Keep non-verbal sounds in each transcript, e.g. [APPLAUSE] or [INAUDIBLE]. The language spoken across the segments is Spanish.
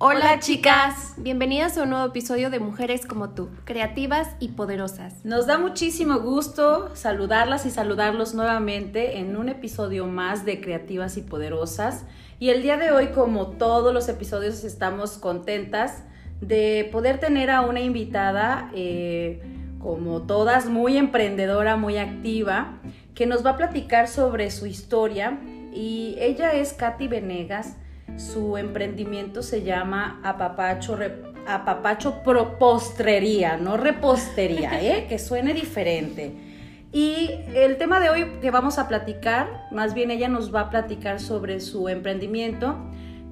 Hola chicas, bienvenidas a un nuevo episodio de Mujeres como tú, creativas y poderosas. Nos da muchísimo gusto saludarlas y saludarlos nuevamente en un episodio más de Creativas y Poderosas. Y el día de hoy, como todos los episodios, estamos contentas de poder tener a una invitada, eh, como todas, muy emprendedora, muy activa, que nos va a platicar sobre su historia. Y ella es Katy Venegas su emprendimiento se llama Apapacho, Apapacho Postrería, no repostería, ¿eh? [LAUGHS] que suene diferente. Y el tema de hoy que vamos a platicar, más bien ella nos va a platicar sobre su emprendimiento,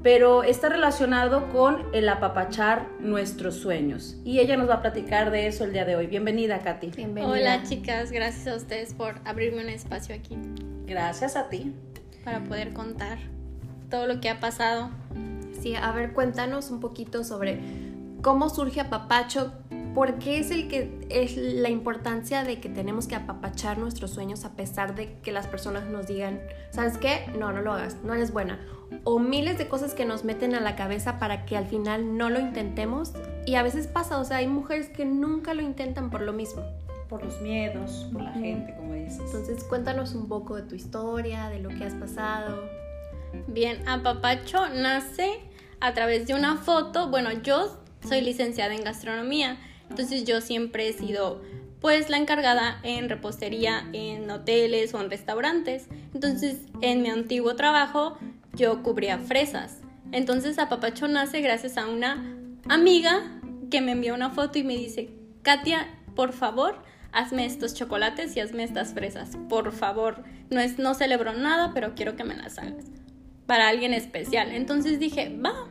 pero está relacionado con el apapachar nuestros sueños. Y ella nos va a platicar de eso el día de hoy. Bienvenida, Katy. Bienvenida. Hola, chicas. Gracias a ustedes por abrirme un espacio aquí. Gracias a ti. Para poder contar todo lo que ha pasado. Sí, a ver, cuéntanos un poquito sobre cómo surge Apapacho, por qué es el que es la importancia de que tenemos que apapachar nuestros sueños a pesar de que las personas nos digan, ¿sabes qué? No, no lo hagas, no eres buena. O miles de cosas que nos meten a la cabeza para que al final no lo intentemos. Y a veces pasa, o sea, hay mujeres que nunca lo intentan por lo mismo. Por los miedos, por la gente, como dices. Entonces cuéntanos un poco de tu historia, de lo que has pasado. Bien, Apapacho nace a través de una foto. Bueno, yo soy licenciada en gastronomía, entonces yo siempre he sido pues la encargada en repostería en hoteles o en restaurantes. Entonces, en mi antiguo trabajo yo cubría fresas. Entonces, Apapacho nace gracias a una amiga que me envió una foto y me dice, Katia, por favor, hazme estos chocolates y hazme estas fresas. Por favor, no, es, no celebro nada, pero quiero que me las hagas para alguien especial. Entonces dije, va.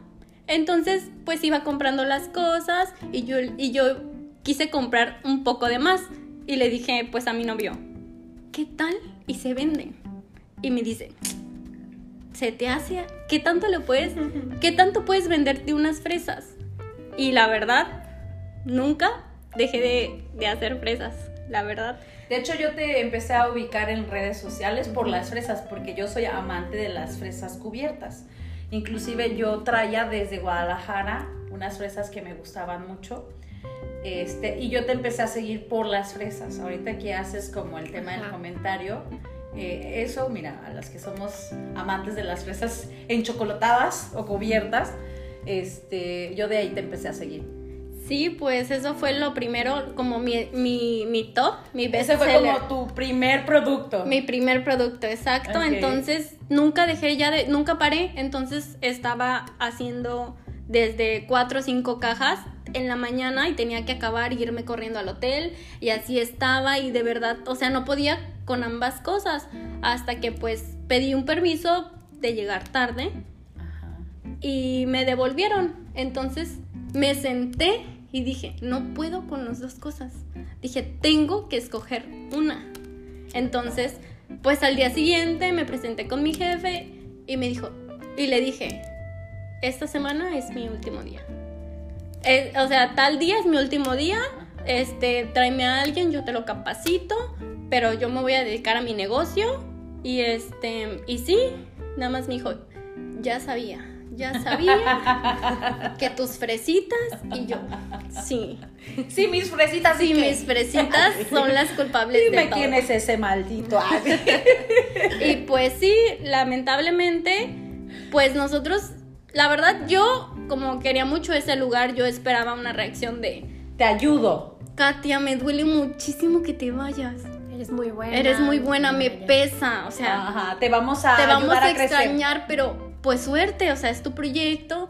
Entonces, pues iba comprando las cosas y yo, y yo quise comprar un poco de más. Y le dije, pues a mi novio, ¿qué tal? Y se vende. Y me dice, ¿se te hace? ¿Qué tanto le puedes? ¿Qué tanto puedes venderte unas fresas? Y la verdad, nunca dejé de, de hacer fresas, la verdad. De hecho, yo te empecé a ubicar en redes sociales por las fresas, porque yo soy amante de las fresas cubiertas. Inclusive yo traía desde Guadalajara unas fresas que me gustaban mucho. Este, y yo te empecé a seguir por las fresas. Ahorita que haces como el tema del comentario, eh, eso, mira, a las que somos amantes de las fresas enchocolatadas o cubiertas, este, yo de ahí te empecé a seguir. Sí, pues eso fue lo primero, como mi, mi, mi top, mi best Ese fue como tu primer producto. Mi primer producto, exacto. Entonces, nunca dejé ya de, nunca paré. Entonces, estaba haciendo desde cuatro o cinco cajas en la mañana y tenía que acabar y irme corriendo al hotel. Y así estaba y de verdad, o sea, no podía con ambas cosas. Hasta que pues pedí un permiso de llegar tarde. Y me devolvieron. Entonces, me senté y dije, no puedo con las dos cosas. Dije, tengo que escoger una. Entonces, pues al día siguiente me presenté con mi jefe y me dijo, y le dije, esta semana es mi último día. Eh, o sea, tal día es mi último día, este, tráeme a alguien, yo te lo capacito, pero yo me voy a dedicar a mi negocio. Y este, y sí, nada más me dijo, ya sabía ya sabía que tus fresitas y yo, sí. Sí, mis fresitas. Sí, mis fresitas [LAUGHS] son las culpables Dime de todo. quién es ese maldito. [LAUGHS] y pues sí, lamentablemente, pues nosotros, la verdad, yo como quería mucho ese lugar, yo esperaba una reacción de... Te ayudo. Katia, me duele muchísimo que te vayas. Eres muy buena. Eres muy buena, me pesa, o sea... Ajá, te vamos a Te vamos a, extrañar, pero pues suerte, o sea, es tu proyecto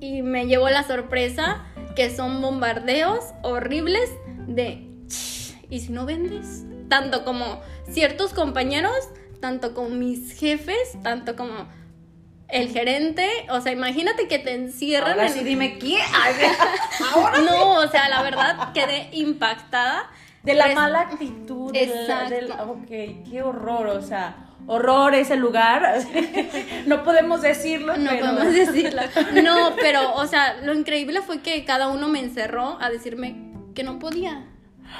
y me llevó la sorpresa que son bombardeos horribles de y si no vendes, tanto como ciertos compañeros, tanto como mis jefes, tanto como el gerente, o sea, imagínate que te encierran. Ahora sí, dime quién. [LAUGHS] no, o sea, la verdad quedé impactada. De la mala actitud. Exacto. ok, qué horror, o sea horror ese lugar. [LAUGHS] no podemos decirlo. No podemos decirlo. No, pero, o sea, lo increíble fue que cada uno me encerró a decirme que no podía.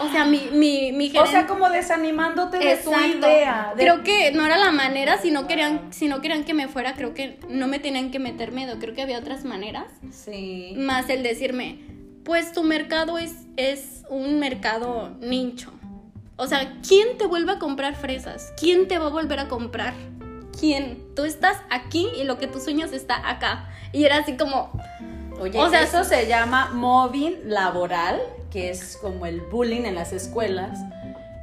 O sea, mi, mi, mi O sea, como desanimándote de tu Exacto. idea. de- Creo que no era la manera, si no querían, si no querían que me fuera, creo que no me tenían que meter miedo, creo que había otras maneras. Sí. Más el decirme, pues tu mercado es, es un mercado nicho. O sea, ¿quién te vuelve a comprar fresas? ¿Quién te va a volver a comprar? ¿Quién? Tú estás aquí y lo que tú sueñas está acá. Y era así como, Oye, O sea, eso se llama mobbing laboral, que es como el bullying en las escuelas.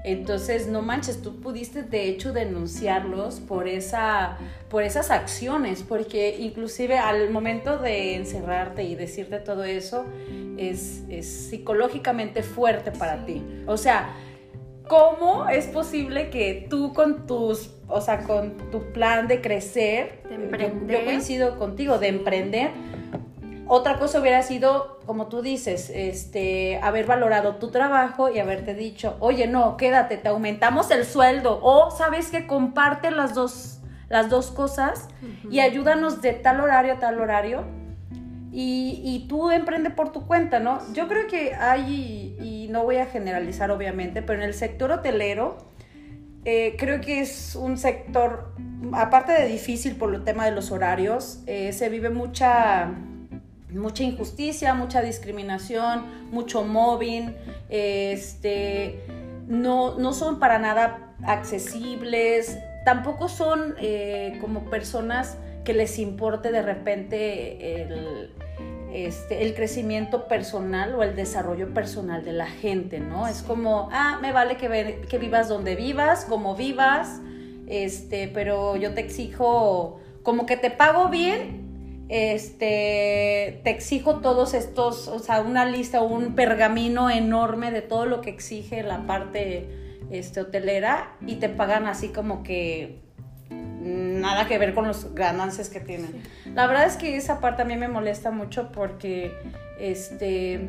Entonces, no manches, tú pudiste de hecho denunciarlos por esa por esas acciones, porque inclusive al momento de encerrarte y decirte todo eso es, es psicológicamente fuerte para ti. O sea, ¿cómo es posible que tú con tus, o sea, con tu plan de crecer, De yo- emprender. yo coincido contigo, de emprender, otra cosa hubiera sido, como tú dices, este, haber valorado tu trabajo y haberte dicho, oye, no, quédate, te aumentamos el sueldo. O sabes que comparte las dos, las dos cosas y ayúdanos de tal horario a tal horario. Y, y tú emprende por tu cuenta, ¿no? Yo creo que hay, y no voy a generalizar obviamente, pero en el sector hotelero, eh, creo que es un sector, aparte de difícil por el tema de los horarios, eh, se vive mucha, mucha injusticia, mucha discriminación, mucho mobbing, este, no, no son para nada accesibles, tampoco son eh, como personas que les importe de repente el, este, el crecimiento personal o el desarrollo personal de la gente, ¿no? Es como, ah, me vale que, que vivas donde vivas, como vivas, este, pero yo te exijo, como que te pago bien, este, te exijo todos estos, o sea, una lista, un pergamino enorme de todo lo que exige la parte este, hotelera y te pagan así como que nada que ver con los ganancias que tienen. La verdad es que esa parte a mí me molesta mucho porque, este,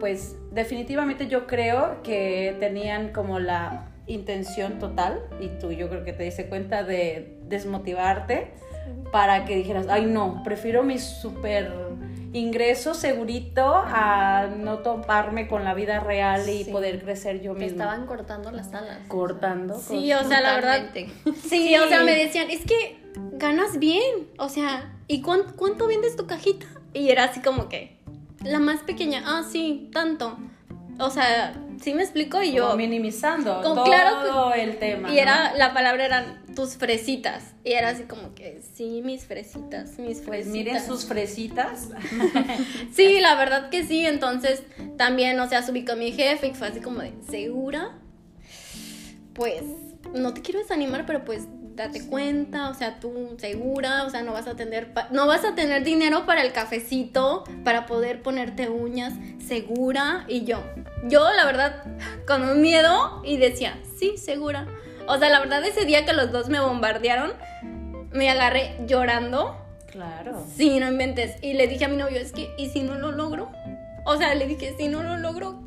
pues definitivamente yo creo que tenían como la intención total, y tú yo creo que te diste cuenta de desmotivarte para que dijeras, ay no, prefiero mi super ingreso segurito a no toparme con la vida real y Sí. poder crecer yo Me misma. estaban cortando las alas. cortando. sí, o sea, la verdad, Totalmente. Sí, o sea, me decían, es que ganas bien. O sea, ¿y cuán- cuánto vendes tu cajita? Y era así como que, la más pequeña, ah, sí, tanto. O sea, sí me explico y Como yo... minimizando Con- todo claro el tema. Y era, la palabra eran tus fresitas. Y era así como que, sí, mis fresitas, mis fresitas. Pues miren sus fresitas. [LAUGHS] Sí, la verdad que sí. Entonces, también, o sea, subí con mi jefe y fue así como de, ¿segura? Pues, no te quiero desanimar, pero pues date cuenta, o sea, tú segura, o sea, no vas a tener no vas a tener dinero para el cafecito, para poder ponerte uñas, segura y yo. Yo la verdad con un miedo y decía, "Sí, segura." O sea, la verdad ese día que los dos me bombardearon, me agarré llorando. Claro. Sí, no inventes. Y le dije a mi novio, es que, ¿y si no lo logro? O sea, le dije, si no lo logro,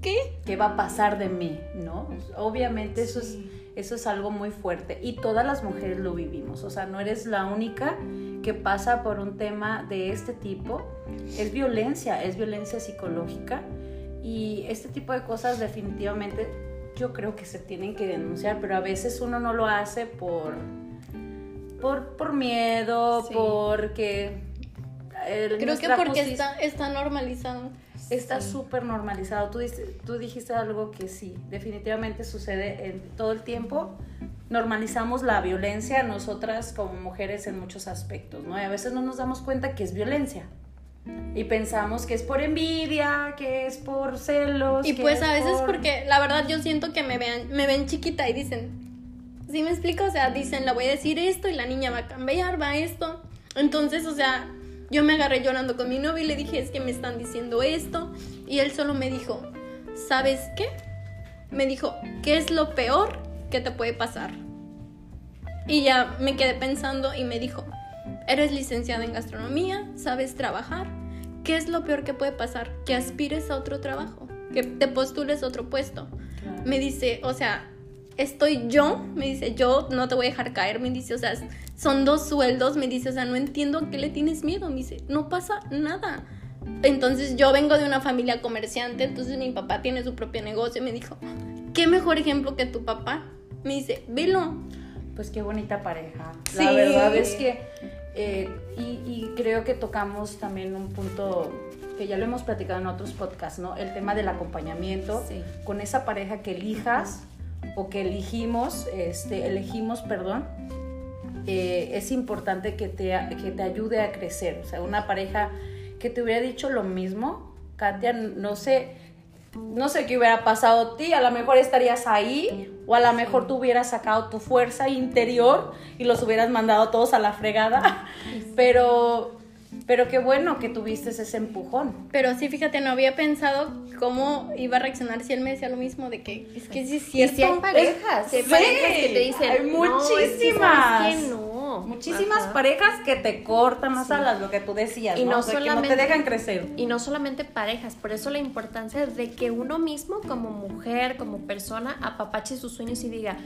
¿qué? ¿Qué va a pasar de mí? ¿No? Obviamente eso es, eso es algo muy fuerte. Y todas las mujeres lo vivimos. O sea, no eres la única que pasa por un tema de este tipo. Es violencia, es violencia psicológica. Y este tipo de cosas definitivamente yo creo que se tienen que denunciar, pero a veces uno no lo hace por, por, por miedo, Sí. porque... el- Creo que porque está, está normalizado. Está súper normalizado. Tú, tú dijiste algo que sí, definitivamente sucede en todo el tiempo. Normalizamos la violencia nosotras como mujeres en muchos aspectos, ¿no? Y a veces no nos damos cuenta que es violencia. Y pensamos que es por envidia, que es por celos. Y que pues es a veces por- porque la verdad yo siento que me vean, me ven chiquita y dicen, ¿sí me explico? O sea, dicen, le voy a decir esto y la niña va a cambiar, va esto. Entonces, o sea, yo me agarré llorando con mi novio y le dije, es que me están diciendo esto. Y él solo me dijo, ¿sabes qué? Me dijo, ¿qué es lo peor que te puede pasar? Y ya me quedé pensando y me dijo, eres licenciada en gastronomía, sabes trabajar. ¿Qué es lo peor que puede pasar? Que aspires a otro trabajo, que te postules a otro puesto. Claro. Me dice, o sea, estoy yo, me dice, yo no te voy a dejar caer, me dice, o sea, son dos sueldos, me dice, o sea, no entiendo a qué le tienes miedo, me dice, no pasa nada. Entonces yo vengo de una familia comerciante, entonces mi papá tiene su propio negocio y me dijo, ¿qué mejor ejemplo que tu papá? Me dice, velo. Pues qué bonita pareja. Sí. La verdad es que, eh, y, y creo que tocamos también un punto que ya lo hemos platicado en otros podcasts, ¿no? El tema del acompañamiento Sí. con esa pareja que elijas o que elegimos, este, elegimos, perdón, eh, es importante que te, que te ayude a crecer. O sea, una pareja que te hubiera dicho lo mismo, Katia, no sé, no sé qué hubiera pasado a ti, a lo mejor estarías ahí o a lo mejor tú hubieras sacado tu fuerza interior y los hubieras mandado todos a la fregada, pero, pero qué bueno que tuviste ese empujón. Pero sí, fíjate, no había pensado cómo iba a reaccionar si él me decía lo mismo, de que es que sí es Y cierto. si hay parejas, hay Sí, parejas que te dicen, hay "No, es que muchísimas. no. Muchísimas Ajá. parejas que te cortan las alas, lo que tú decías, Y ¿no? no De que no te solamente- dejan crecer. Y no solamente parejas, por eso la importancia de que uno mismo como mujer, como persona, apapache sus sueños y diga,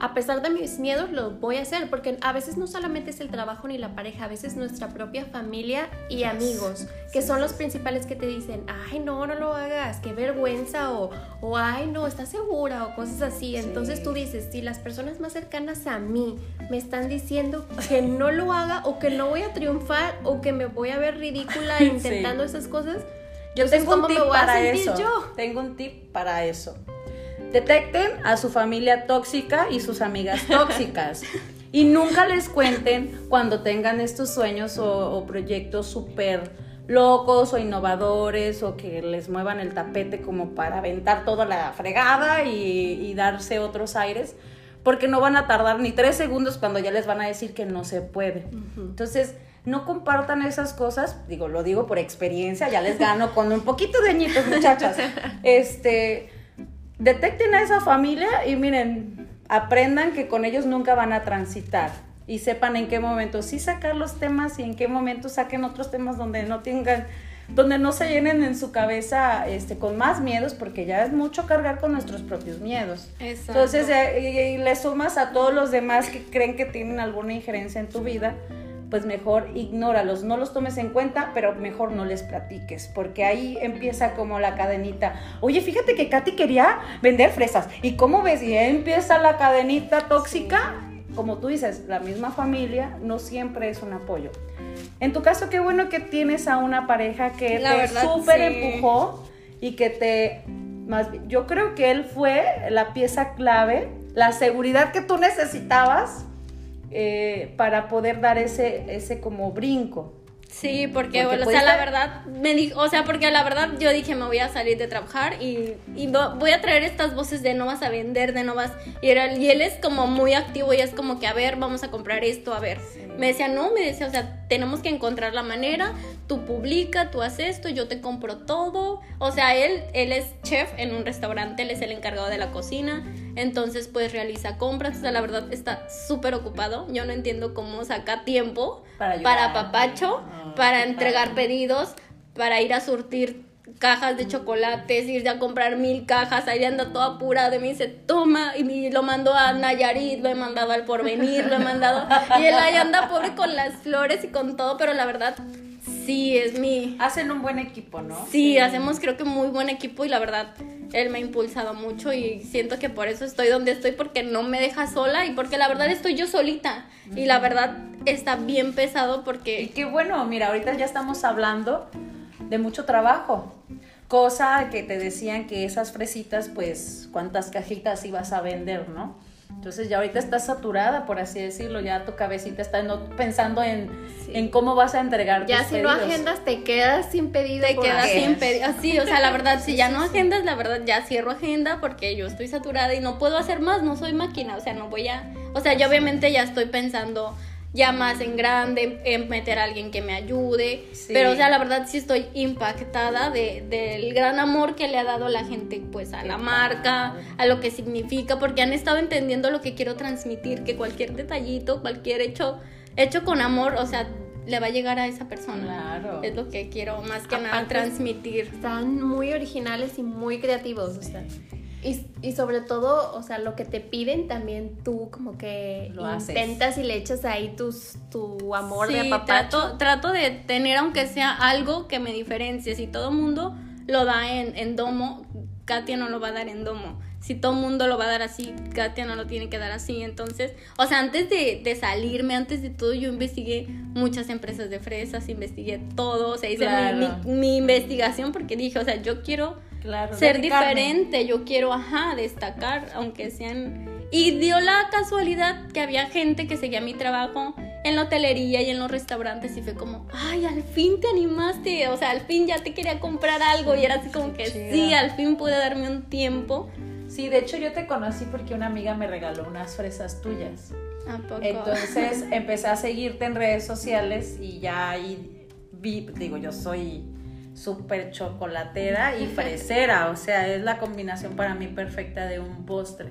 a pesar de mis miedos, los voy a hacer, porque a veces no solamente es el trabajo ni la pareja, a veces nuestra propia familia y amigos, que son los principales que te dicen, ay, no, no lo hagas, qué vergüenza, o, o ay, no, ¿estás segura? O cosas así. Entonces tú dices, si las personas más cercanas a mí me están diciendo que no lo haga, o que no voy a triunfar, o que me voy a ver ridícula [LAUGHS] intentando esas cosas, Yo entonces, tengo un ¿cómo tip para eso. yo? Tengo un tip para eso. Detecten a su familia tóxica y sus amigas [LAUGHS] tóxicas. y nunca les cuenten cuando tengan estos sueños o, o proyectos súper locos o innovadores o que les muevan el tapete como para aventar toda la fregada y, y darse otros aires. Porque no van a tardar ni tres segundos cuando ya les van a decir que no se puede. Entonces, no compartan esas cosas, digo, lo digo por experiencia, ya les gano con un poquito de añitos, muchachas. [LAUGHS] Este, detecten a esa familia y miren, aprendan que con ellos nunca van a transitar y sepan en qué momento sí sacar los temas y en qué momento saquen otros temas donde no tengan donde no se llenen en su cabeza este, con más miedos, porque ya es mucho cargar con nuestros propios miedos. Exacto. Entonces, eh, y, y le sumas a todos los demás que creen que tienen alguna injerencia en tu vida, pues mejor ignóralos, no los tomes en cuenta, pero mejor no les platiques, porque ahí empieza como la cadenita. Oye, fíjate que Katy quería vender fresas, ¿y cómo ves? Y ahí empieza la cadenita tóxica. Como tú dices, la misma familia no siempre es un apoyo. En tu caso, qué bueno que tienes a una pareja que La te súper sí. empujó y que te más yo creo que él fue la pieza clave, la seguridad que tú necesitabas eh, para poder dar ese, ese como brinco. Sí, porque, Porque o sea, la verdad, me dijo, o sea, porque la verdad yo dije, me voy a salir de trabajar y, y vo- voy a traer estas voces de no vas a vender, de no vas, y, era, y él es como muy activo y es como que, a ver, vamos a comprar esto, a ver. Me decía, no, me decía, o sea, tenemos que encontrar la manera, tú publica, tú haces esto, yo te compro todo. O sea, él, él es chef en un restaurante, él es el encargado de la cocina, entonces pues realiza compras, o sea, la verdad está súper ocupado, yo no entiendo cómo saca tiempo Para papacho, Ah, para qué entregar pedidos, para ir a surtir cajas de chocolates, ir a comprar mil cajas, ahí anda todo apurado y me dice, toma, y me- lo mando a Nayarit, lo he mandado al porvenir, lo he mandado, y él ahí anda pobre con las flores y con todo, pero la verdad, sí, es mi... Hacen un buen equipo, ¿no? Sí, hacemos creo que muy buen equipo y la verdad él me ha impulsado mucho y siento que por eso estoy donde estoy porque no me deja sola y porque la verdad estoy yo solita y la verdad está bien pesado Y porque qué bueno, mira, ahorita ya estamos hablando de mucho trabajo. Cosa que te decían que esas fresitas, pues, cuántas cajitas ibas a vender, ¿no? Entonces ya ahorita estás saturada, por así decirlo, ya tu cabecita está no- pensando en, Sí. en cómo vas a entregar Ya tus si no agendas, te quedas sin pedido. te quedas sin pedir. Así, o sea, la verdad, [LAUGHS] si ya no agendas, la verdad ya cierro agenda porque yo estoy saturada y no puedo hacer más, no soy máquina, o sea, no voy a... O sea, yo obviamente ya estoy pensando ya más en grande, en meter a alguien que me ayude, Sí. pero o sea, la verdad sí estoy impactada de, del gran amor que le ha dado la gente pues a la marca, a lo que significa, porque han estado entendiendo lo que quiero transmitir, que cualquier detallito, cualquier hecho, hecho con amor, o sea, le va a llegar a esa persona. Claro. Es lo que quiero más que nada transmitir. Están muy originales y muy creativos. O sea. Y, y, sobre todo, o sea, lo que te piden también tú como que Lo haces. intentas y le echas ahí tus, tu amor de Sí, apapacho. trato, trato de tener aunque sea algo que me diferencie. Si todo mundo lo da en, en domo, Katia no lo va a dar en domo. Si todo mundo lo va a dar así, Katia no lo tiene que dar así. Entonces, o sea, antes de, de salirme, antes de todo, yo investigué muchas empresas de fresas, investigué todo, o sea, hice mi- mi, mi investigación porque dije, o sea, yo quiero Claro. ser diferente, yo quiero, ajá, destacar, aunque sean... Y dio la casualidad que había gente que seguía mi trabajo en la hotelería y en los restaurantes y fue como, ay, al fin te animaste, o sea, al fin ya te quería comprar algo y era así como que Chida. sí, al fin pude darme un tiempo. Sí, de hecho yo te conocí porque una amiga me regaló unas fresas tuyas. ¿A poco? Entonces [LAUGHS] empecé a seguirte en redes sociales y ya ahí vi, digo, yo soy súper chocolatera y fresera, o sea, es la combinación para mí perfecta de un postre.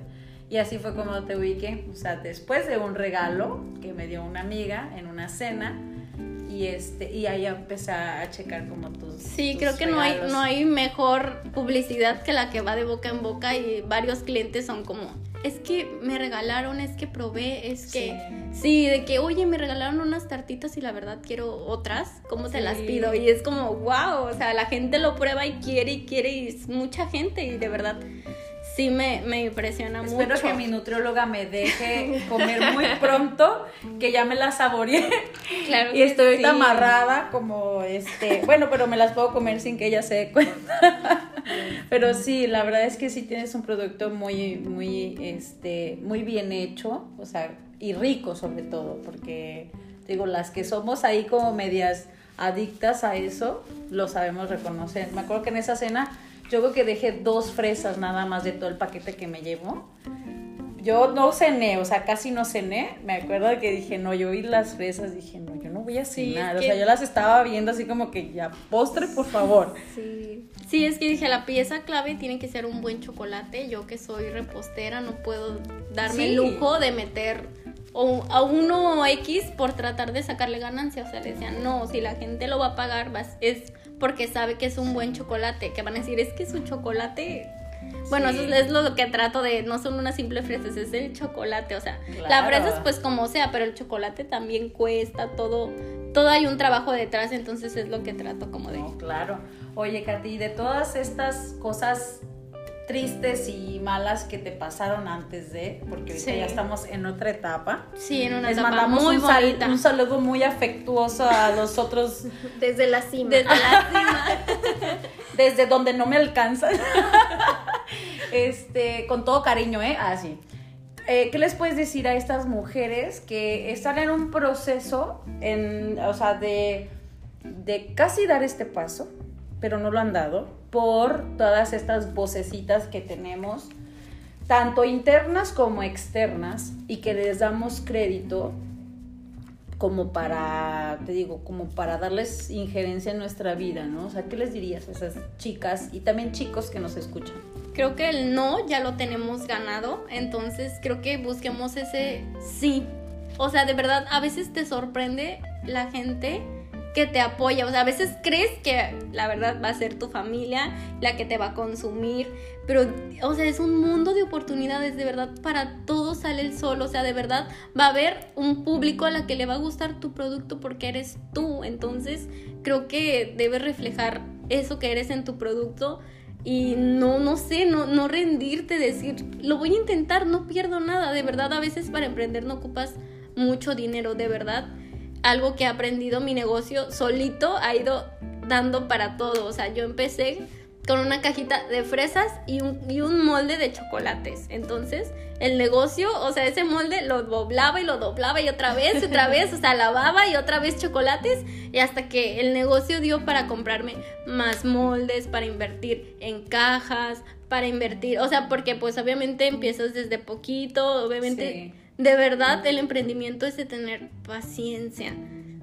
Y así fue como te ubiqué, o sea, después de un regalo que me dio una amiga en una cena y este y ahí empecé a checar como tus Sí, tus creo que no hay, no hay mejor publicidad que la que va de boca en boca y varios clientes son como, es que me regalaron, es que probé, es que... Sí, de que, oye, me regalaron unas tartitas y la verdad quiero otras, ¿cómo te las pido? Y es como, wow, o sea, la gente lo prueba y quiere y quiere y es mucha gente y de verdad sí me, me impresiona Espero mucho. que mi nutrióloga me deje [LAUGHS] comer muy pronto, que ya me la saboreé. Claro Y estoy ahorita sí. amarrada como este, bueno, pero me las puedo comer sin que ella se dé cuenta. Pero sí, la verdad es que sí tienes un producto muy, muy, este, muy bien hecho, o sea, y rico sobre todo, porque digo, las que somos ahí como medias adictas a eso, lo sabemos reconocer. Me acuerdo que en esa cena yo creo que dejé dos fresas nada más de todo el paquete que me llevó. Yo no cené, o sea, casi no cené. Me acuerdo que dije, no, yo vi las fresas, dije, no, yo no voy a Sí, cenar. es O que- sea, yo las estaba viendo así como que ya, postre, por favor. Sí. Sí, es que dije, la pieza clave tiene que ser un buen chocolate. Yo que soy repostera no puedo darme Sí. el lujo de meter o- a uno X por tratar de sacarle ganancia. O sea, le decían, no, si la gente lo va a pagar vas- es porque sabe que es un buen chocolate. Que van a decir, es que su chocolate... Bueno, Sí. eso es lo que trato de, no son unas simples fresas, es el chocolate, o sea, la fresa es pues como sea, pero el chocolate también cuesta, todo, todo hay un trabajo detrás, entonces es lo que trato como de... No, claro. Oye, Katy, de todas estas cosas tristes y malas que te pasaron antes de, porque ahorita Sí. ya estamos en otra etapa. Sí, en una Les etapa mandamos muy un, bonita. un saludo muy afectuoso a los otros [LAUGHS] Desde la cima. Desde la [LAUGHS] cima. desde donde no me alcanzan. [LAUGHS] este, con todo cariño, ¿eh? Así. Eh, ¿Qué les puedes decir a estas mujeres que están en un proceso, en, o sea, de, de casi dar este paso, pero no lo han dado, por todas estas vocecitas que tenemos, tanto internas como externas, y que les damos crédito como para, te digo, como para darles injerencia en nuestra vida, ¿no? O sea, ¿qué les dirías a esas chicas y también chicos que nos escuchan? Creo que el no ya lo tenemos ganado, entonces creo que busquemos ese sí. O sea, de verdad, a veces te sorprende la gente que te apoya. O sea, a veces crees que la verdad va a ser tu familia la que te va a consumir. Pero, o sea, es un mundo de oportunidades. De verdad, para todo sale el sol. O sea, de verdad va a haber un público a la que le va a gustar tu producto porque eres tú. Entonces, creo que debes reflejar eso que eres en tu producto. Y no, no sé, no, no rendirte, decir, lo voy a intentar, no pierdo nada. De verdad, a veces para emprender no ocupas mucho dinero, de verdad algo que he aprendido mi negocio solito ha ido dando para todo. O sea, yo empecé con una cajita de fresas y un, y un molde de chocolates. Entonces, el negocio, o sea, ese molde lo doblaba y lo doblaba y otra vez y otra vez, o sea, lavaba y otra vez chocolates y hasta que el negocio dio para comprarme más moldes, para invertir en cajas, para invertir, o sea, porque pues obviamente empiezas desde poquito, obviamente Sí. De verdad el emprendimiento es de tener paciencia.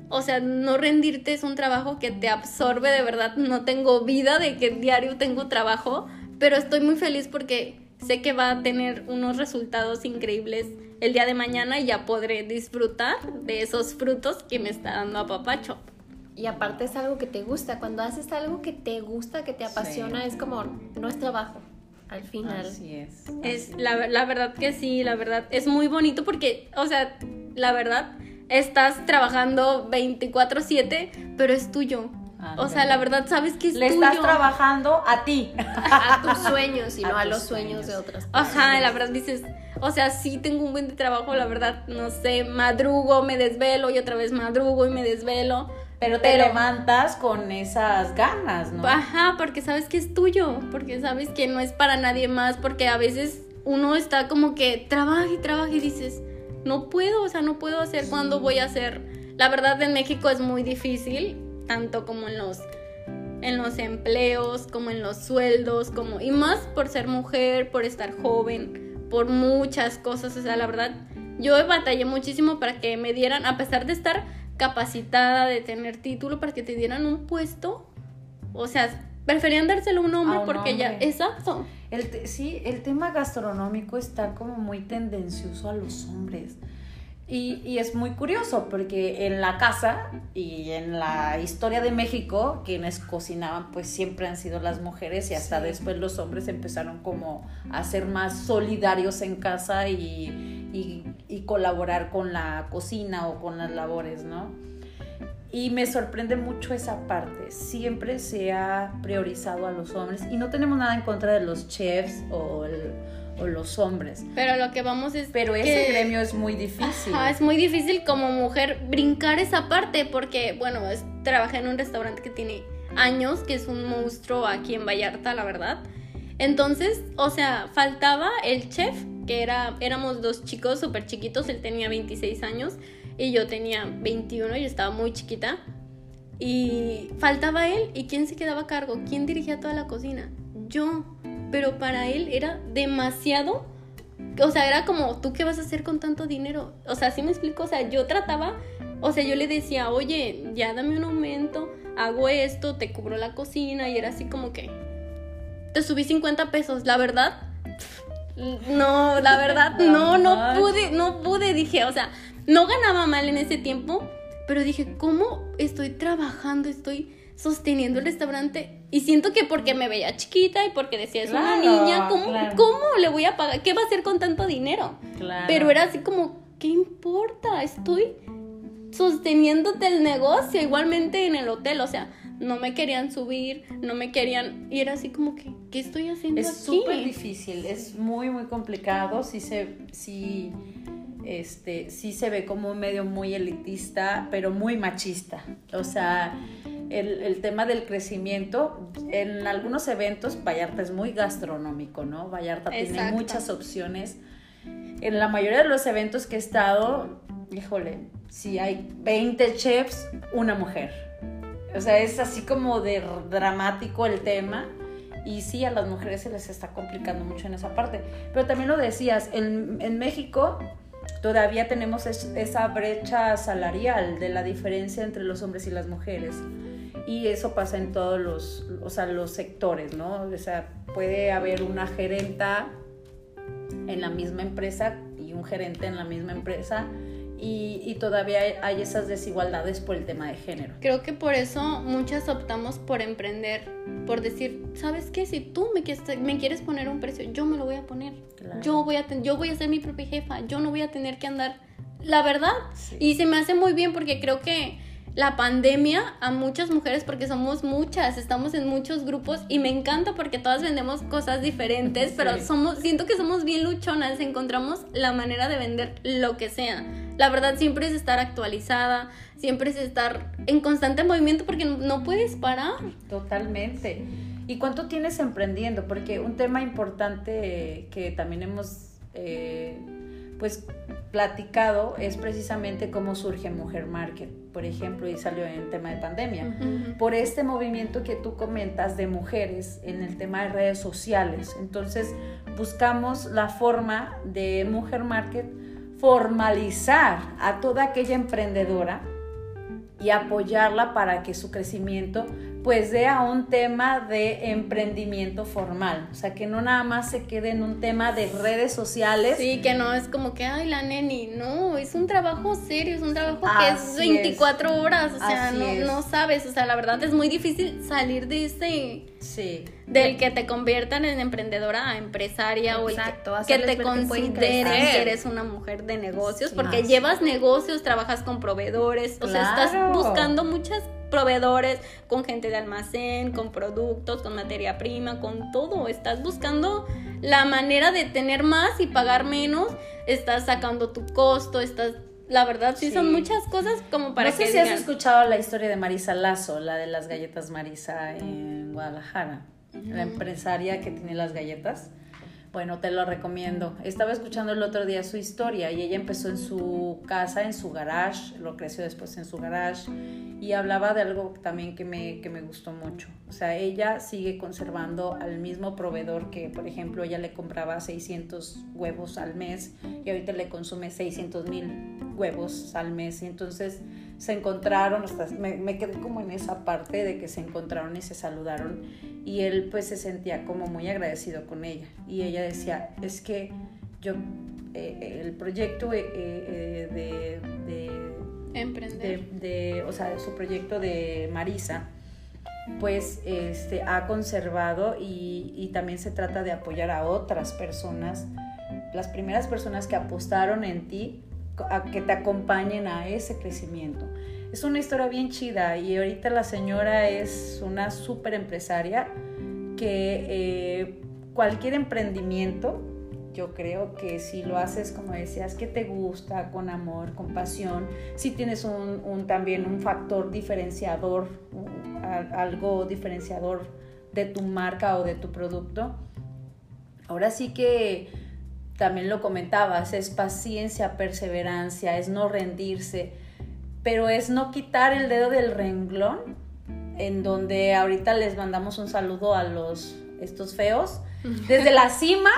O sea, no rendirte es un trabajo que te absorbe de verdad. No tengo vida de que diario tengo trabajo, pero estoy muy feliz porque sé que va a tener unos resultados increíbles el día de mañana y ya podré disfrutar de esos frutos que me está dando a Papacho. Y aparte es algo que te gusta. Cuando haces algo que te gusta, que te apasiona, es como, no es trabajo. Al final. Así es. Es la, la verdad que sí, la verdad es muy bonito porque, o sea, la verdad, estás trabajando 24/7, pero es tuyo. O sea, la verdad sabes que es Le tuyo. estás trabajando a ti. A tus [LAUGHS] sueños y A no a los sueños sueños. de otras personas. Ajá, la verdad dices, o sea, sí tengo un buen trabajo, la verdad, no sé, madrugo, me desvelo y otra vez madrugo y me desvelo. Pero te Pero- levantas con esas ganas, ¿no? Ajá, porque sabes que es tuyo, porque sabes que no es para nadie más, porque a veces uno está como que trabaja y trabaja y dices, no puedo, o sea, no puedo hacer cuando voy a hacer. La verdad en México es muy difícil, tanto como en los en los empleos, como en los sueldos, como y más por ser mujer, por estar joven, por muchas cosas, o sea, la verdad yo batallé muchísimo para que me dieran a pesar de estar capacitada, de tener título para que te dieran un puesto, o sea, preferían dárselo a un hombre A un porque ya, exacto. El sí, el tema gastronómico está como muy tendencioso a los hombres. Y, y es muy curioso porque en la casa y en la historia de México, quienes cocinaban pues siempre han sido las mujeres y hasta Sí. después los hombres empezaron como a ser más solidarios en casa y, y- y colaborar con la cocina o con las labores, ¿no? Y me sorprende mucho esa parte. Siempre se ha priorizado a los hombres y no tenemos nada en contra de los chefs o, el- o los hombres. Pero lo que vamos es Pero ese gremio es muy difícil. Ajá, es muy difícil como mujer brincar esa parte porque, bueno, es- trabajé en un restaurante que tiene años, que es un monstruo aquí en Vallarta, la verdad. Entonces, o sea, faltaba el chef, que era, éramos dos chicos súper chiquitos, él tenía 26 años y yo tenía 21, yo estaba muy chiquita. Y faltaba él, ¿y quién se quedaba a cargo? ¿Quién dirigía toda la cocina? Yo. Pero para él era demasiado o sea, era como, ¿tú qué vas a hacer con tanto dinero? O sea, sí me explico, o sea, yo trataba, o sea, yo le decía, oye, ya dame un aumento, hago esto, te cubro la cocina, y era así como que, te subí 50 pesos, la verdad, no, la verdad, no, no pude, no pude, dije, o sea, no ganaba mal en ese tiempo, pero dije, ¿cómo estoy trabajando, estoy sosteniendo el restaurante? Y siento que porque me veía chiquita y porque decía, es una niña, ¿cómo, claro. ¿cómo le voy a pagar? ¿Qué va a hacer con tanto dinero? Claro. Pero era así como, ¿qué importa? Estoy sosteniéndote el negocio, igualmente en el hotel, o sea, no me querían subir, no me querían, y era así como que, ¿qué estoy haciendo Es súper difícil, es muy, muy complicado. Sí se, sí, este, sí se ve como un medio muy elitista, pero muy machista. O sea, el, el tema del crecimiento, en algunos eventos, Vallarta es muy gastronómico, ¿no? Vallarta tiene muchas opciones. En la mayoría de los eventos que he estado, híjole, si hay 20 chefs, una mujer. O sea, es así como de dramático el tema. Y sí, a las mujeres se les está complicando mucho en esa parte. Pero también lo decías, en, en México todavía tenemos es- esa brecha salarial de la diferencia entre los hombres y las mujeres. Y eso pasa en todos los, o sea, los sectores, ¿no? O sea, puede haber una gerenta en la misma empresa y un gerente en la misma empresa y, y todavía hay, esas desigualdades por el tema de género. Creo que por eso muchas optamos por emprender, por decir, ¿sabes qué? Si tú me quieres, me quieres poner un precio, yo me lo voy a poner. Claro. Yo voy a ten- yo voy a ser mi propia jefa, yo no voy a tener que andar la verdad. Sí. Y se me hace muy bien porque creo que la pandemia a muchas mujeres porque somos muchas, estamos en muchos grupos y me encanta porque todas vendemos cosas diferentes, Sí. pero somos siento que somos bien luchonas, encontramos la manera de vender lo que sea. La verdad siempre es estar actualizada, siempre es estar en constante movimiento porque no- puedes parar. Totalmente. ¿Y cuánto tienes emprendiendo? Porque un tema importante que también hemos eh, pues platicado es precisamente cómo surge Mujer Market, por ejemplo, y salió en el tema de pandemia. Por este movimiento que tú comentas de mujeres en el tema de redes sociales. Entonces buscamos la forma de Mujer Market formalizar a toda aquella emprendedora y apoyarla para que su crecimiento pues dé a un tema de emprendimiento formal, o sea, que no nada más se quede en un tema de redes sociales. Sí, que no es como que, ay, la neni, no, es un trabajo serio, es un trabajo que es Así 24 horas, o sea, no, no sabes, o sea, la verdad es muy difícil salir de ese, Sí. del que te conviertan en emprendedora empresaria Exacto, o el que, que te consideren que eres una mujer de negocios, porque llevas negocios, trabajas con proveedores, o sea, estás buscando muchos proveedores con gente de almacén, con productos, con materia prima, con todo. Estás buscando la manera de tener más y pagar menos, estás sacando tu costo, estás la verdad sí, Sí. son muchas cosas como para no sé que si has escuchado la historia de Marisa Lazo, la de las galletas Marisa en Guadalajara, la empresaria que tiene las galletas. Bueno, te lo recomiendo. Estaba escuchando el otro día su historia y ella empezó en su casa, en su garage, lo creció después en su garage y hablaba de algo también que me, que me gustó mucho. O sea, ella sigue conservando al mismo proveedor que, por ejemplo, ella le compraba 600 huevos al mes y ahorita le consume 600 mil huevos al mes. Y entonces se encontraron, sea, me, me quedé como en esa parte de que se encontraron y se saludaron y él pues se sentía como muy agradecido con ella y ella decía, es que yo, eh, el proyecto eh, eh, de, de, emprender. de, de- o sea, su proyecto de Marisa, pues este, ha conservado y, y también se trata de apoyar a otras personas, las primeras personas que apostaron en ti, a que te acompañen a ese crecimiento. Es una historia bien chida y ahorita la señora es una súper empresaria que eh, cualquier emprendimiento, yo creo que si lo haces, como decías, que te gusta, con amor, con pasión, si tienes un, también un factor diferenciador, algo diferenciador de tu marca o de tu producto, ahora sí que también lo comentabas, es paciencia, perseverancia, es no rendirse, pero es no quitar el dedo del renglón, en donde ahorita les mandamos un saludo a los estos feos. [LAUGHS] Desde la cima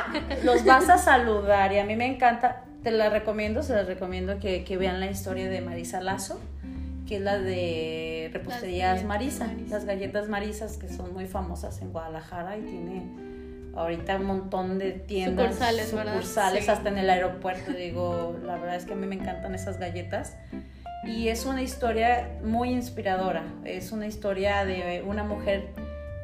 los vas a saludar y a mí me encanta, te la recomiendo, se las recomiendo que, que vean la historia de Marisa Lazo, que es la de reposterías Marisa, Marisa. las galletas Marisas que son muy famosas en Guadalajara y tiene ahorita un montón de tiendas, Sucursales, sucursales Sí. hasta en el aeropuerto. Digo, la verdad es que a mí me encantan esas galletas. Y es una historia muy inspiradora. Es una historia de una mujer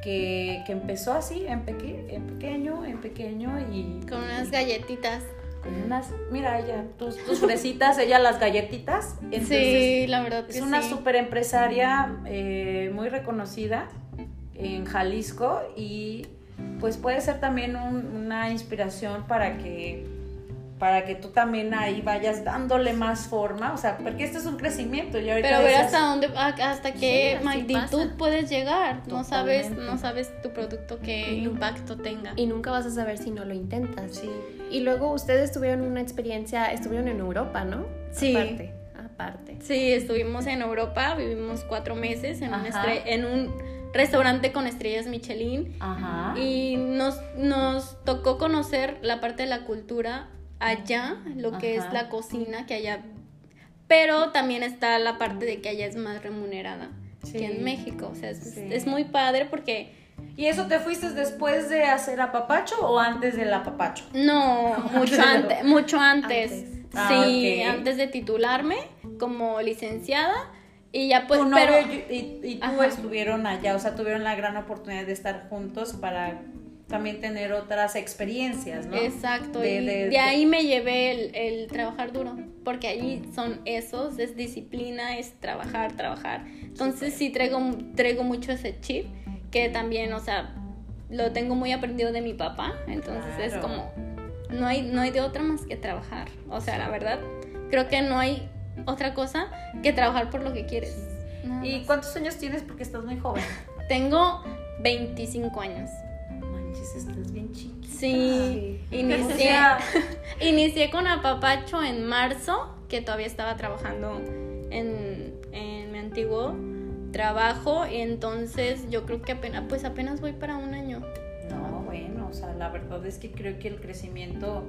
que, que empezó así, en, peque- en pequeño, en pequeño y Con unas galletitas. con unas, mira ella, tus, tus fresitas, ella las galletitas. Entonces, sí, la verdad que es una sí. super empresaria eh, muy reconocida en Jalisco y pues puede ser también un- una inspiración para que para que tú también ahí vayas dándole más forma, o sea, porque este es un crecimiento. Y ahorita Pero ver hasta dónde, hasta qué magnitud pasa. puedes llegar. No sabes, no sabes tu producto qué Y no- impacto tenga. Y nunca vas a saber si no lo intentas. Sí. Y luego ustedes tuvieron una experiencia, estuvieron en Europa, ¿no? Sí. Aparte, aparte. Sí, estuvimos en Europa, vivimos cuatro meses en un, en un restaurante con estrellas Michelin Ajá. y nos, nos tocó conocer la parte de la cultura allá, lo que Ajá. es la cocina, que allá... Pero también está la parte de que allá es más remunerada Sí. que en México. O sea, es, Sí. es muy padre porque... ¿Y eso te fuiste después de hacer apapacho o antes del apapacho? No, [LAUGHS] mucho antes, mucho antes. Antes. Ah, sí, antes de titularme como licenciada y ya pues, pero y, y tú Ajá. estuvieron allá, o sea, tuvieron la gran oportunidad de estar juntos para también tener otras experiencias, ¿no? exacto, De- y de- de, de- ahí me llevé el, el trabajar duro, porque allí son esos, es disciplina, es trabajar, trabajar. Entonces sí traigo, traigo mucho ese chip, que también, o sea, lo tengo muy aprendido de mi papá, entonces es Claro. como, no hay, no hay de otra más que trabajar. O sea, la verdad, creo que no hay otra cosa que trabajar por lo que quieres. Nada ¿Y más. cuántos años tienes? Porque estás muy joven. Tengo 25 años. Manches, estás bien chiquita. Sí, inicié, [LAUGHS] inicié con Apapacho en marzo, que todavía estaba trabajando en, en mi antiguo trabajo, entonces yo creo que apenas, pues apenas voy para un año. no, bueno, o sea, la verdad es que creo que el crecimiento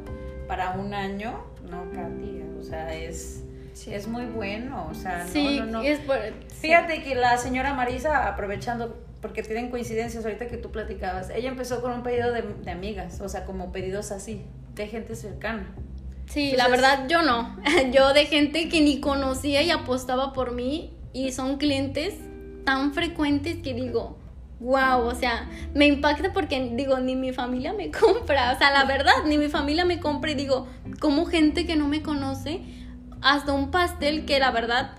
para un año, no, Katy, o sea, es, es muy bueno, o sea, sí, no, no, no. es por... Fíjate que la señora Marisa, aprovechando, porque tienen coincidencias ahorita que tú platicabas, ella empezó con un pedido de, de amigas, o sea, como pedidos así, de gente cercana. Sí, Entonces- la verdad yo no. [LAUGHS] Yo de gente que ni conocía y apostaba por mí y son clientes tan frecuentes que digo, wow, o sea, me impacta porque digo, ni mi familia me [LAUGHS] compra, o sea, la verdad, ni mi familia me compra y digo, como gente que no me conoce, hasta un pastel que la verdad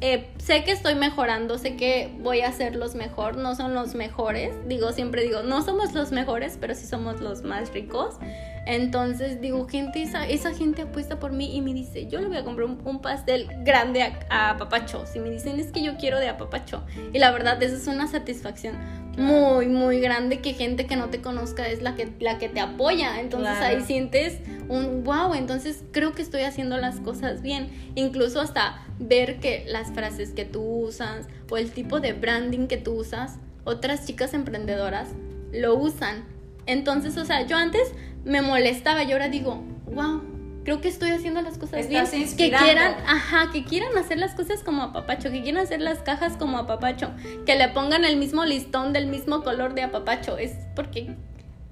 eh, sé que estoy mejorando, sé que voy a hacerlos mejor, no son los mejores, digo, siempre digo, no somos los mejores, pero sí somos los más ricos. Entonces digo, gente, esa, esa gente apuesta por mí y me dice, yo le voy a comprar un, pastel grande a, a, Papacho. Si me dicen es que yo quiero de a Papacho. Y la verdad, eso es una satisfacción muy, muy grande que gente que no te conozca es la que, la que te apoya. Entonces ahí sientes un wow, entonces creo que estoy haciendo las cosas bien. Incluso hasta ver que las frases que tú usas o el tipo de branding que tú usas, otras chicas emprendedoras lo usan. Entonces, o sea, yo antes me molestaba y ahora digo, wow, creo que estoy haciendo las cosas bien. Que quieran, ajá, que quieran hacer las cosas como a Papacho, que quieran hacer las cajas como a Papacho, que le pongan el mismo listón del mismo color de a Papacho. Es porque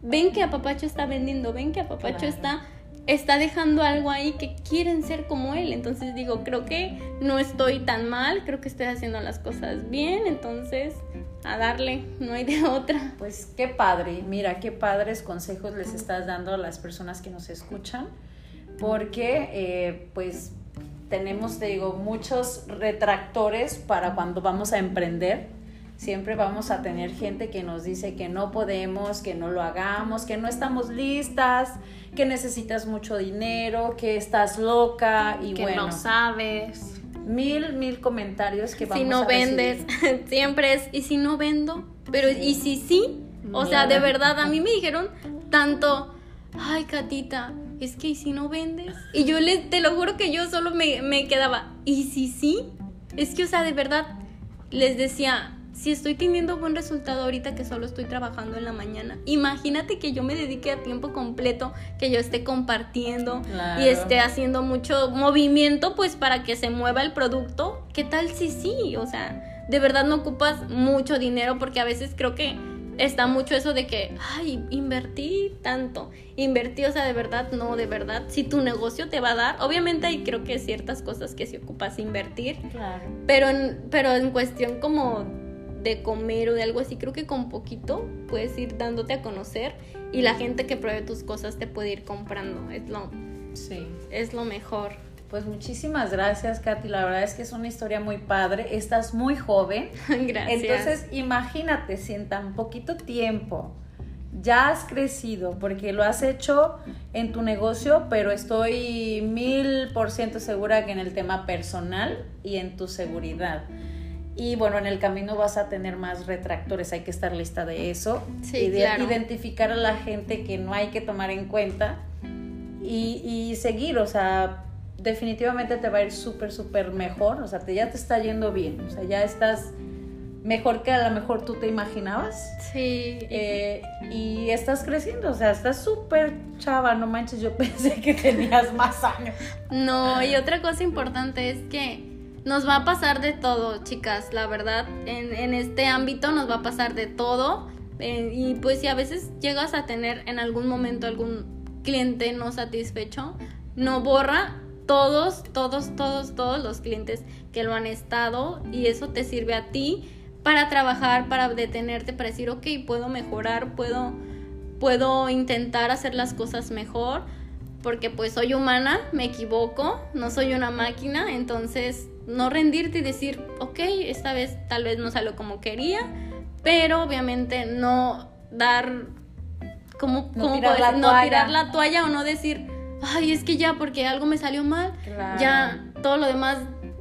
ven que a Papacho está vendiendo, ven que a Papacho está está dejando algo ahí que quieren ser como él. Entonces digo, creo que no estoy tan mal, creo que estoy haciendo las cosas bien, entonces a darle, no hay de otra. Pues qué padre, mira, qué padres consejos les estás dando a las personas que nos escuchan, porque eh, pues tenemos, te digo, muchos retractores para cuando vamos a emprender Siempre vamos a tener gente que nos dice que no podemos, que no lo hagamos, que no estamos listas, que necesitas mucho dinero, que estás loca y que no sabes. Mil, mil comentarios que vamos Si no vendes, [LAUGHS] siempre es, ¿y si no vendo? Pero, ¿y si sí? O sea, de verdad, a mí me dijeron tanto, ay, Catita, es que ¿y si no vendes? Y yo le, te lo juro que yo solo me, me quedaba, ¿y si sí? Es que, o sea, de verdad, les decía, si estoy teniendo buen resultado ahorita que solo estoy trabajando en la mañana, imagínate que yo me dedique a tiempo completo, que yo esté compartiendo y esté haciendo mucho movimiento pues para que se mueva el producto. ¿Qué tal si sí? O sea, de verdad no ocupas mucho dinero porque a veces creo que está mucho eso de que, ay, invertí tanto, invertí, o sea, de verdad, no, de verdad, si tu negocio te va a dar, obviamente hay creo que ciertas cosas que si ocupas invertir, claro. pero, pero en cuestión como de comer o de algo así, creo que con poquito puedes ir dándote a conocer y la gente que pruebe tus cosas te puede ir comprando. Es lo, sí. es lo mejor. Pues muchísimas gracias, Katy. La verdad es que es una historia muy padre. Estás muy joven. [LAUGHS] gracias. Entonces, imagínate si en tan poquito tiempo ya has crecido, porque lo has hecho en tu negocio, pero estoy mil por ciento segura que en el tema personal y en tu seguridad. Y bueno, en el camino vas a tener más retractores, hay que estar lista de eso. y de identificar a la gente que no hay que tomar en cuenta y, y seguir, o sea, definitivamente te va a ir súper, súper mejor, o sea, te, ya te está yendo bien, o sea, ya estás mejor que a lo mejor tú te imaginabas. Sí. Eh, y estás creciendo, o sea, estás súper chava, no manches, yo [LAUGHS] pensé que tenías más años. No, y otra cosa importante es que nos va a pasar de todo, chicas, la verdad. En, este ámbito nos va a pasar de todo. Eh, y pues si a veces llegas a tener en algún momento algún cliente no satisfecho, no borra todos, todos, todos, todos los clientes que lo han estado y eso te sirve a ti para trabajar, para detenerte, para decir, ok, puedo mejorar, puedo, puedo intentar hacer las cosas mejor, porque pues soy humana, me equivoco, no soy una máquina, entonces no rendirte y decir, ok, esta vez tal vez no salió como quería, pero obviamente no dar, como, no, tirar, la no tirar la toalla o no decir, ay, es que ya porque algo me salió mal, ya todo lo demás,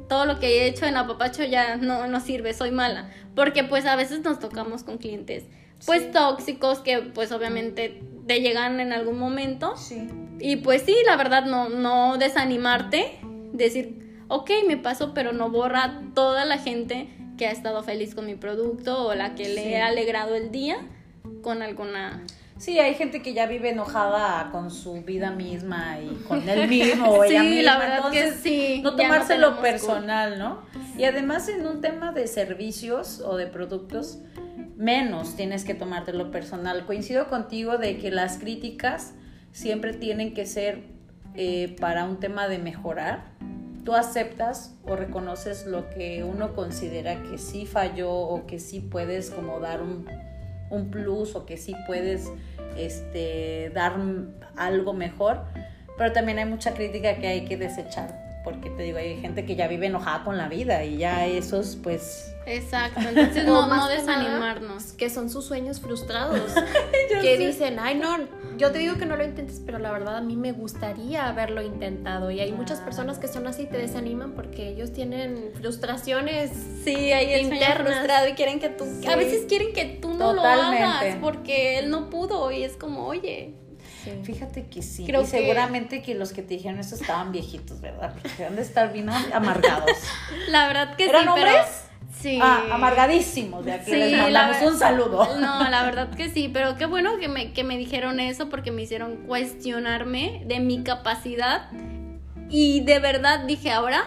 todo lo que he hecho en apapacho ya no, no sirve, soy mala. Porque pues a veces nos tocamos con clientes pues tóxicos que pues obviamente te llegan en algún momento. Sí. Y pues sí, la verdad no, no desanimarte, decir, ok, me pasó, pero no borra toda la gente que ha estado feliz con mi producto o la que le he alegrado el día con alguna... Sí, hay gente que ya vive enojada con su vida misma y con él [LAUGHS] mismo o ella misma. la verdad que sí. No tomárselo personal, ¿no? Y además en un tema de servicios o de productos, menos tienes que tomártelo personal. Coincido contigo de que las críticas siempre tienen que ser eh, para un tema de mejorar tú aceptas o reconoces lo que uno considera que sí falló o que sí puedes como dar un, un plus o que sí puedes este, dar algo mejor, pero también hay mucha crítica que hay que desechar, porque te digo, hay gente que ya vive enojada con la vida y ya esos pues... Exacto, [LAUGHS] entonces no, no desanimarnos. que son sus sueños frustrados. [LAUGHS] que dicen, ay no, yo te digo que no lo intentes, pero la verdad a mí me gustaría haberlo intentado. Y hay muchas personas que son así y te desaniman porque ellos tienen frustraciones. Sí, hay el frustrado y quieren que tú, a veces quieren que tú no lo hagas porque él no pudo y es como, oye, Fíjate que sí. y seguramente que los que te dijeron eso estaban viejitos, ¿verdad? Porque han de estar bien amargados. [LAUGHS] La verdad que ¿Eran sí. hombres? Sí. Ah, amargadísimos. De aquí les mandamos un saludo. [LAUGHS] No, la verdad que sí. Pero qué bueno que me, que me dijeron eso porque me hicieron cuestionarme de mi capacidad. Y de verdad dije, ahora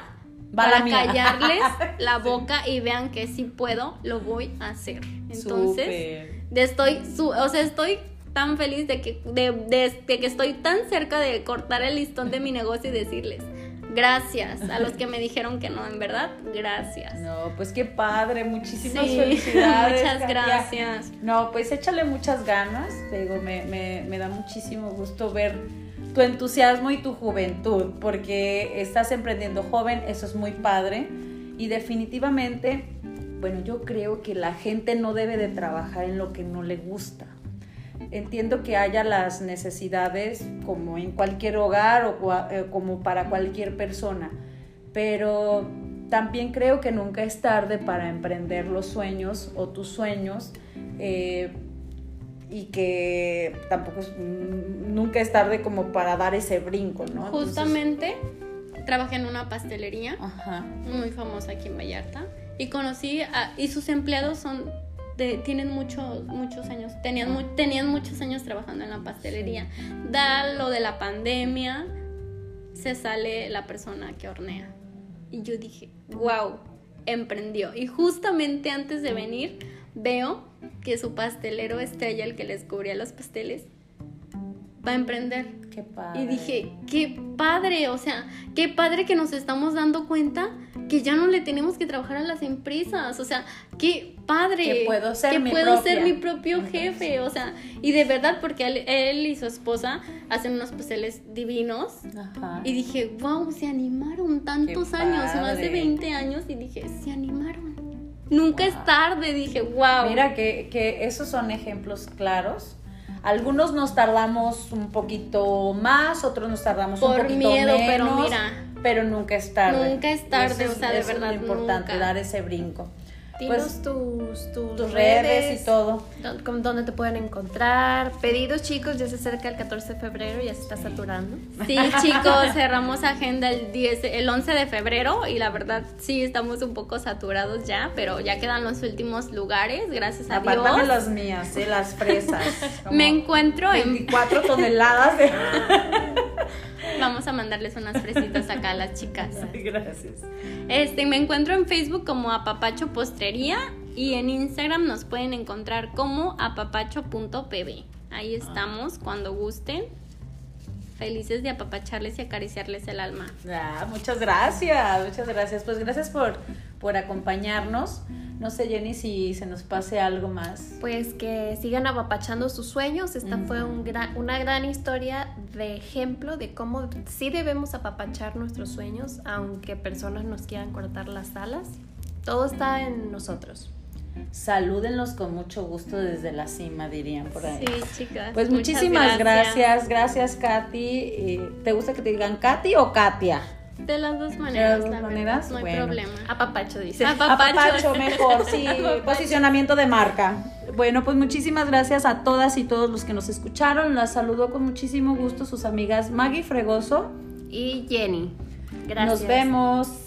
para callarles [LAUGHS] la boca y vean que sí puedo, lo voy a hacer. Entonces, de estoy, su, o sea, estoy tan feliz de que, de, que estoy tan cerca de cortar el listón de mi negocio y decirles, gracias a los [LAUGHS] que me dijeron que no, en verdad, gracias. No, pues qué padre, muchísimas [LAUGHS] felicidades. Muchas gracias. No, pues échale muchas ganas, te digo, me, me, me da muchísimo gusto ver tu entusiasmo y tu juventud, porque estás emprendiendo joven, eso es muy padre y definitivamente, bueno, yo creo que la gente no debe de trabajar en lo que no le gusta entiendo que haya las necesidades como en cualquier hogar o eh, como para cualquier persona, pero también creo que nunca es tarde para emprender los sueños o tus sueños eh, y que tampoco es, nunca es tarde como para dar ese brinco, ¿no? Justamente trabajé en una pastelería muy famosa aquí en Vallarta y conocí a, y sus empleados son tienen muchos, muchos años, tenían, tenían muchos años trabajando en la pastelería. Da lo de la pandemia, se sale la persona que hornea. Y yo dije, wow, emprendió. Y justamente antes de venir, veo que su pastelero estrella, el que les cubría los pasteles, va a emprender. Qué padre. Y dije, qué padre, o sea, qué padre que nos estamos dando cuenta que ya no le tenemos que trabajar a las empresas, o sea, qué padre. Que puedo ser, que mi, puedo ser mi propio jefe, o sea, y de verdad, porque él, y su esposa hacen unos pasteles divinos. Ajá. Y dije, wow, se animaron tantos años, más de 20 años, y dije, se animaron. Nunca es tarde, dije, wow. Mira que, que esos son ejemplos claros algunos nos tardamos un poquito más, otros nos tardamos un poquito miedo, menos. Pero mira, pero nunca es tarde. Nunca es tarde, o sea, de verdad. Es importante dar ese brinco. Dinos pues, tus, tus, redes, y todo. Dónde te pueden encontrar. Pedidos, chicos, ya se acerca el 14 de febrero, ya se está saturando. Sí, chicos, cerramos agenda el 10, el 11 de febrero y la verdad sí estamos un poco saturados ya, pero ya quedan los últimos lugares, gracias a Dios. Dios. las mías, ¿eh? las fresas. [LAUGHS] Me encuentro 24 en... toneladas de... [LAUGHS] Vamos a mandarles unas fresitas acá a las chicas. [LAUGHS] Gracias. Este, me encuentro en Facebook como Apapacho Postrería y en Instagram nos pueden encontrar como apapacho.pb. Ahí estamos cuando gusten. Felices de apapacharles y acariciarles el alma. Ah, muchas gracias, muchas gracias. Pues gracias por, por acompañarnos. No sé, Jenny, si se nos pase algo más. Pues que sigan apapachando sus sueños. Esta fue un una gran historia de ejemplo de cómo sí debemos apapachar nuestros sueños, aunque personas nos quieran cortar las alas. Todo está en nosotros. Salúdenlos con mucho gusto desde la cima, dirían por ahí. Sí, chicas. Pues muchísimas gracias. gracias, Katy. ¿Te gusta que te digan Katy o Katia? De las dos maneras. De las dos maneras. No hay problema. Apapacho dice. Apapacho, mejor, sí. [LAUGHS] Posicionamiento de marca. Bueno, pues muchísimas gracias a todas y todos los que nos escucharon. Las saludo con muchísimo gusto sus amigas Maggie Fregoso y Jenny. Gracias. Nos vemos.